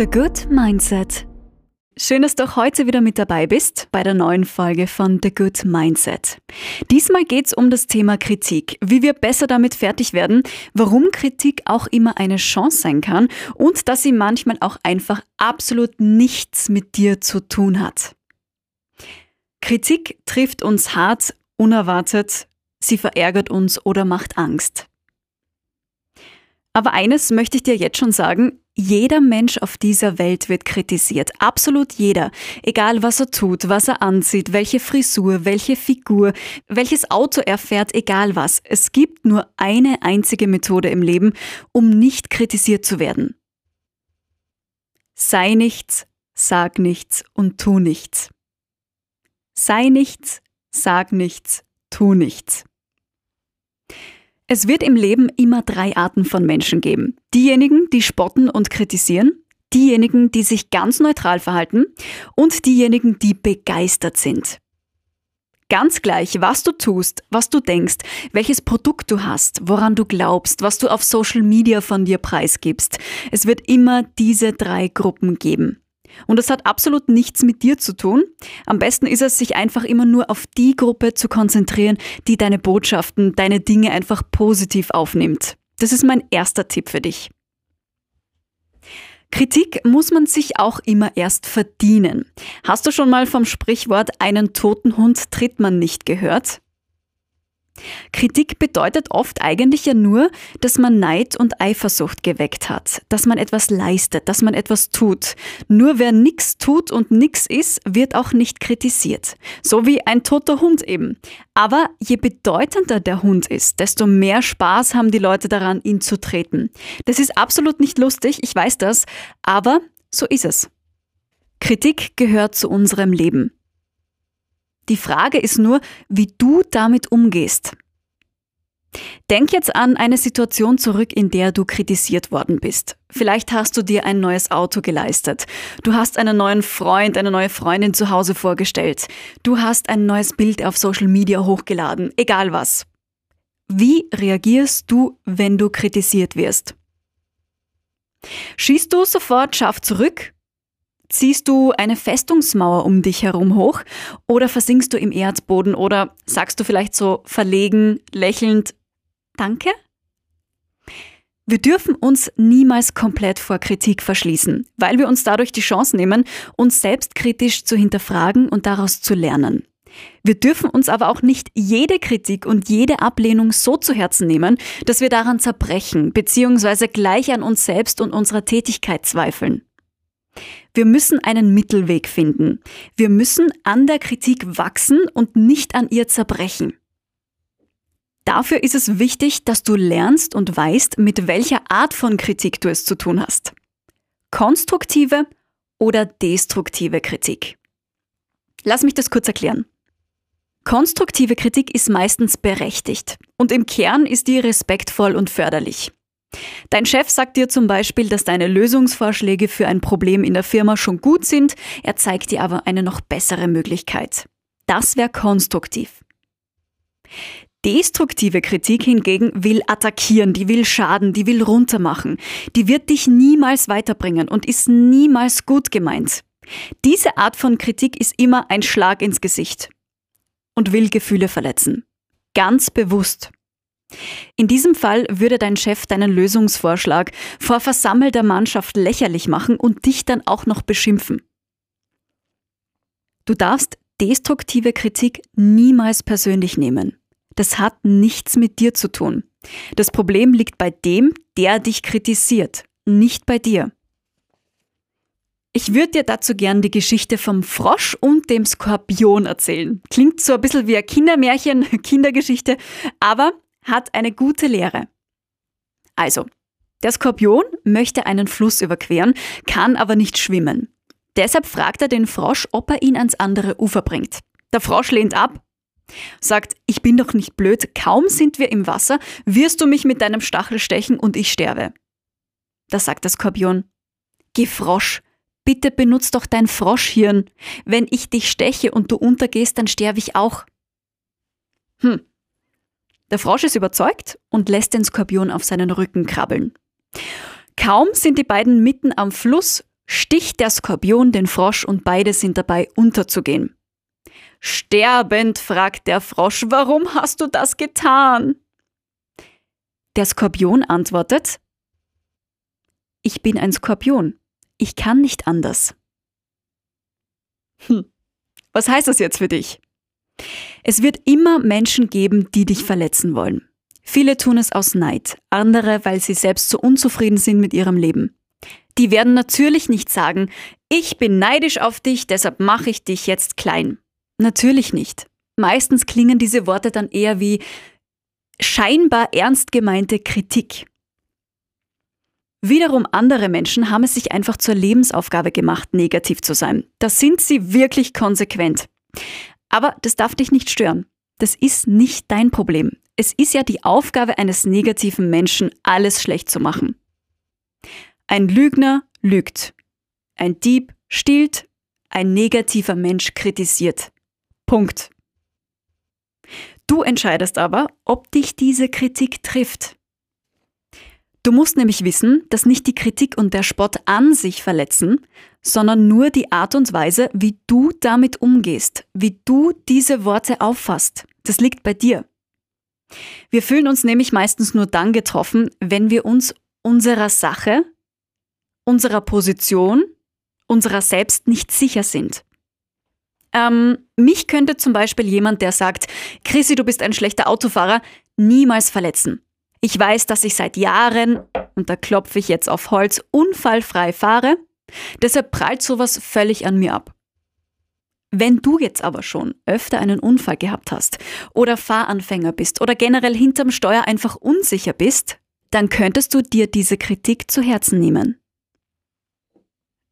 The Good Mindset. Schön, dass du auch heute wieder mit dabei bist bei der neuen Folge von The Good Mindset. Diesmal geht es um das Thema Kritik, wie wir besser damit fertig werden, warum Kritik auch immer eine Chance sein kann und dass sie manchmal auch einfach absolut nichts mit dir zu tun hat. Kritik trifft uns hart, unerwartet, sie verärgert uns oder macht Angst. Aber eines möchte ich dir jetzt schon sagen, jeder Mensch auf dieser Welt wird kritisiert. Absolut jeder. Egal was er tut, was er anzieht, welche Frisur, welche Figur, welches Auto er fährt, egal was. Es gibt nur eine einzige Methode im Leben, um nicht kritisiert zu werden. Sei nichts, sag nichts und tu nichts. Sei nichts, sag nichts, tu nichts. Es wird im Leben immer drei Arten von Menschen geben. Diejenigen, die spotten und kritisieren, diejenigen, die sich ganz neutral verhalten und diejenigen, die begeistert sind. Ganz gleich, was du tust, was du denkst, welches Produkt du hast, woran du glaubst, was du auf Social Media von dir preisgibst. Es wird immer diese drei Gruppen geben. Und das hat absolut nichts mit dir zu tun. Am besten ist es, sich einfach immer nur auf die Gruppe zu konzentrieren, die deine Botschaften, deine Dinge einfach positiv aufnimmt. Das ist mein erster Tipp für dich. Kritik muss man sich auch immer erst verdienen. Hast du schon mal vom Sprichwort einen toten Hund tritt man nicht gehört? Kritik bedeutet oft eigentlich ja nur, dass man Neid und Eifersucht geweckt hat, dass man etwas leistet, dass man etwas tut. Nur wer nichts tut und nichts ist, wird auch nicht kritisiert. So wie ein toter Hund eben. Aber je bedeutender der Hund ist, desto mehr Spaß haben die Leute daran, ihn zu treten. Das ist absolut nicht lustig, ich weiß das, aber so ist es. Kritik gehört zu unserem Leben. Die Frage ist nur, wie du damit umgehst. Denk jetzt an eine Situation zurück, in der du kritisiert worden bist. Vielleicht hast du dir ein neues Auto geleistet. Du hast einen neuen Freund, eine neue Freundin zu Hause vorgestellt. Du hast ein neues Bild auf Social Media hochgeladen. Egal was. Wie reagierst du, wenn du kritisiert wirst? Schießt du sofort scharf zurück Ziehst du eine Festungsmauer um dich herum hoch oder versinkst du im Erdboden oder sagst du vielleicht so verlegen, lächelnd Danke? Wir dürfen uns niemals komplett vor Kritik verschließen, weil wir uns dadurch die Chance nehmen, uns selbstkritisch zu hinterfragen und daraus zu lernen. Wir dürfen uns aber auch nicht jede Kritik und jede Ablehnung so zu Herzen nehmen, dass wir daran zerbrechen bzw. gleich an uns selbst und unserer Tätigkeit zweifeln. Wir müssen einen Mittelweg finden. Wir müssen an der Kritik wachsen und nicht an ihr zerbrechen. Dafür ist es wichtig, dass du lernst und weißt, mit welcher Art von Kritik du es zu tun hast. Konstruktive oder destruktive Kritik. Lass mich das kurz erklären. Konstruktive Kritik ist meistens berechtigt und im Kern ist die respektvoll und förderlich. Dein Chef sagt dir zum Beispiel, dass deine Lösungsvorschläge für ein Problem in der Firma schon gut sind, er zeigt dir aber eine noch bessere Möglichkeit. Das wäre konstruktiv. Destruktive Kritik hingegen will attackieren, die will schaden, die will runtermachen, die wird dich niemals weiterbringen und ist niemals gut gemeint. Diese Art von Kritik ist immer ein Schlag ins Gesicht und will Gefühle verletzen. Ganz bewusst. In diesem Fall würde dein Chef deinen Lösungsvorschlag vor versammelter Mannschaft lächerlich machen und dich dann auch noch beschimpfen. Du darfst destruktive Kritik niemals persönlich nehmen. Das hat nichts mit dir zu tun. Das Problem liegt bei dem, der dich kritisiert, nicht bei dir. Ich würde dir dazu gern die Geschichte vom Frosch und dem Skorpion erzählen. Klingt so ein bisschen wie ein Kindermärchen, Kindergeschichte, aber hat eine gute Lehre. Also, der Skorpion möchte einen Fluss überqueren, kann aber nicht schwimmen. Deshalb fragt er den Frosch, ob er ihn ans andere Ufer bringt. Der Frosch lehnt ab, sagt, ich bin doch nicht blöd, kaum sind wir im Wasser, wirst du mich mit deinem Stachel stechen und ich sterbe. Da sagt der Skorpion, Geh Frosch, bitte benutz doch dein Froschhirn. Wenn ich dich steche und du untergehst, dann sterbe ich auch. Hm, der Frosch ist überzeugt und lässt den Skorpion auf seinen Rücken krabbeln. Kaum sind die beiden mitten am Fluss, sticht der Skorpion den Frosch und beide sind dabei unterzugehen. Sterbend fragt der Frosch, warum hast du das getan? Der Skorpion antwortet, ich bin ein Skorpion, ich kann nicht anders. Hm. Was heißt das jetzt für dich? Es wird immer Menschen geben, die dich verletzen wollen. Viele tun es aus Neid, andere, weil sie selbst so unzufrieden sind mit ihrem Leben. Die werden natürlich nicht sagen, ich bin neidisch auf dich, deshalb mache ich dich jetzt klein. Natürlich nicht. Meistens klingen diese Worte dann eher wie scheinbar ernst gemeinte Kritik. Wiederum andere Menschen haben es sich einfach zur Lebensaufgabe gemacht, negativ zu sein. Da sind sie wirklich konsequent. Aber das darf dich nicht stören. Das ist nicht dein Problem. Es ist ja die Aufgabe eines negativen Menschen, alles schlecht zu machen. Ein Lügner lügt. Ein Dieb stiehlt. Ein negativer Mensch kritisiert. Punkt. Du entscheidest aber, ob dich diese Kritik trifft. Du musst nämlich wissen, dass nicht die Kritik und der Spott an sich verletzen, sondern nur die Art und Weise, wie du damit umgehst, wie du diese Worte auffasst. Das liegt bei dir. Wir fühlen uns nämlich meistens nur dann getroffen, wenn wir uns unserer Sache, unserer Position, unserer selbst nicht sicher sind. Ähm, mich könnte zum Beispiel jemand, der sagt, Chrissy, du bist ein schlechter Autofahrer, niemals verletzen. Ich weiß, dass ich seit Jahren, und da klopfe ich jetzt auf Holz, unfallfrei fahre. Deshalb prallt sowas völlig an mir ab. Wenn du jetzt aber schon öfter einen Unfall gehabt hast oder Fahranfänger bist oder generell hinterm Steuer einfach unsicher bist, dann könntest du dir diese Kritik zu Herzen nehmen.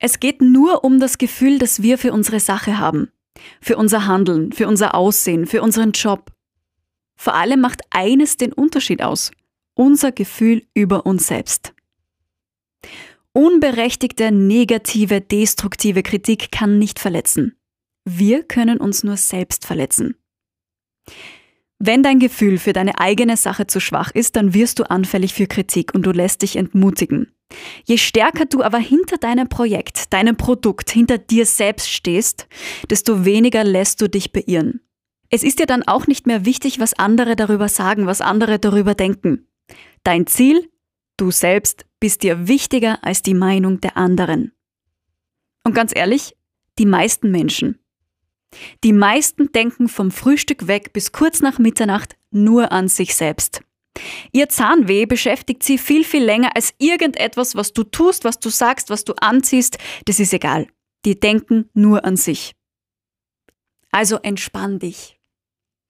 Es geht nur um das Gefühl, das wir für unsere Sache haben, für unser Handeln, für unser Aussehen, für unseren Job. Vor allem macht eines den Unterschied aus unser Gefühl über uns selbst. Unberechtigte, negative, destruktive Kritik kann nicht verletzen. Wir können uns nur selbst verletzen. Wenn dein Gefühl für deine eigene Sache zu schwach ist, dann wirst du anfällig für Kritik und du lässt dich entmutigen. Je stärker du aber hinter deinem Projekt, deinem Produkt, hinter dir selbst stehst, desto weniger lässt du dich beirren. Es ist dir dann auch nicht mehr wichtig, was andere darüber sagen, was andere darüber denken. Dein Ziel, du selbst, bist dir wichtiger als die Meinung der anderen. Und ganz ehrlich, die meisten Menschen. Die meisten denken vom Frühstück weg bis kurz nach Mitternacht nur an sich selbst. Ihr Zahnweh beschäftigt sie viel, viel länger als irgendetwas, was du tust, was du sagst, was du anziehst. Das ist egal. Die denken nur an sich. Also entspann dich.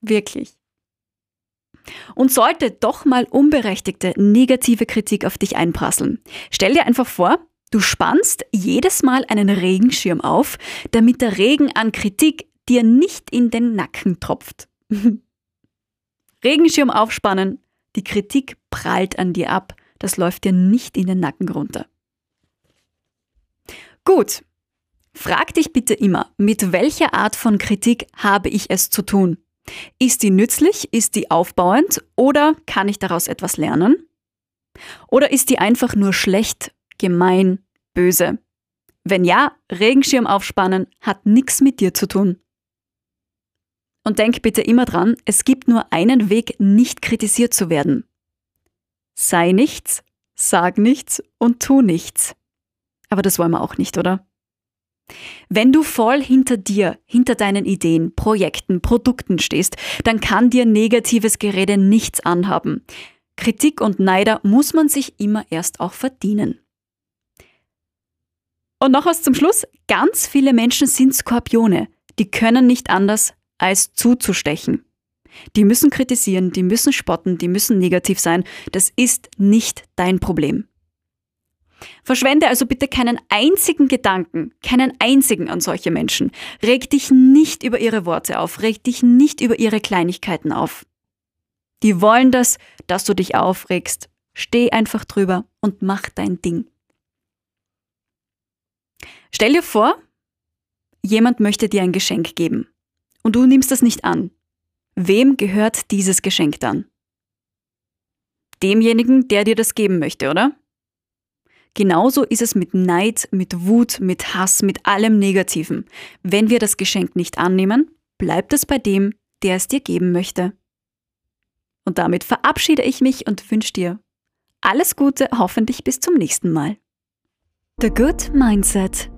Wirklich. Und sollte doch mal unberechtigte negative Kritik auf dich einprasseln, stell dir einfach vor, du spannst jedes Mal einen Regenschirm auf, damit der Regen an Kritik dir nicht in den Nacken tropft. Regenschirm aufspannen, die Kritik prallt an dir ab, das läuft dir nicht in den Nacken runter. Gut, frag dich bitte immer, mit welcher Art von Kritik habe ich es zu tun? Ist die nützlich? Ist die aufbauend? Oder kann ich daraus etwas lernen? Oder ist die einfach nur schlecht, gemein, böse? Wenn ja, Regenschirm aufspannen hat nichts mit dir zu tun. Und denk bitte immer dran, es gibt nur einen Weg, nicht kritisiert zu werden. Sei nichts, sag nichts und tu nichts. Aber das wollen wir auch nicht, oder? Wenn du voll hinter dir, hinter deinen Ideen, Projekten, Produkten stehst, dann kann dir negatives Gerede nichts anhaben. Kritik und Neider muss man sich immer erst auch verdienen. Und noch was zum Schluss. Ganz viele Menschen sind Skorpione. Die können nicht anders, als zuzustechen. Die müssen kritisieren, die müssen spotten, die müssen negativ sein. Das ist nicht dein Problem. Verschwende also bitte keinen einzigen Gedanken, keinen einzigen an solche Menschen. Reg dich nicht über ihre Worte auf, reg dich nicht über ihre Kleinigkeiten auf. Die wollen das, dass du dich aufregst. Steh einfach drüber und mach dein Ding. Stell dir vor, jemand möchte dir ein Geschenk geben und du nimmst es nicht an. Wem gehört dieses Geschenk dann? Demjenigen, der dir das geben möchte, oder? Genauso ist es mit Neid, mit Wut, mit Hass, mit allem Negativen. Wenn wir das Geschenk nicht annehmen, bleibt es bei dem, der es dir geben möchte. Und damit verabschiede ich mich und wünsche dir alles Gute, hoffentlich bis zum nächsten Mal. The Good Mindset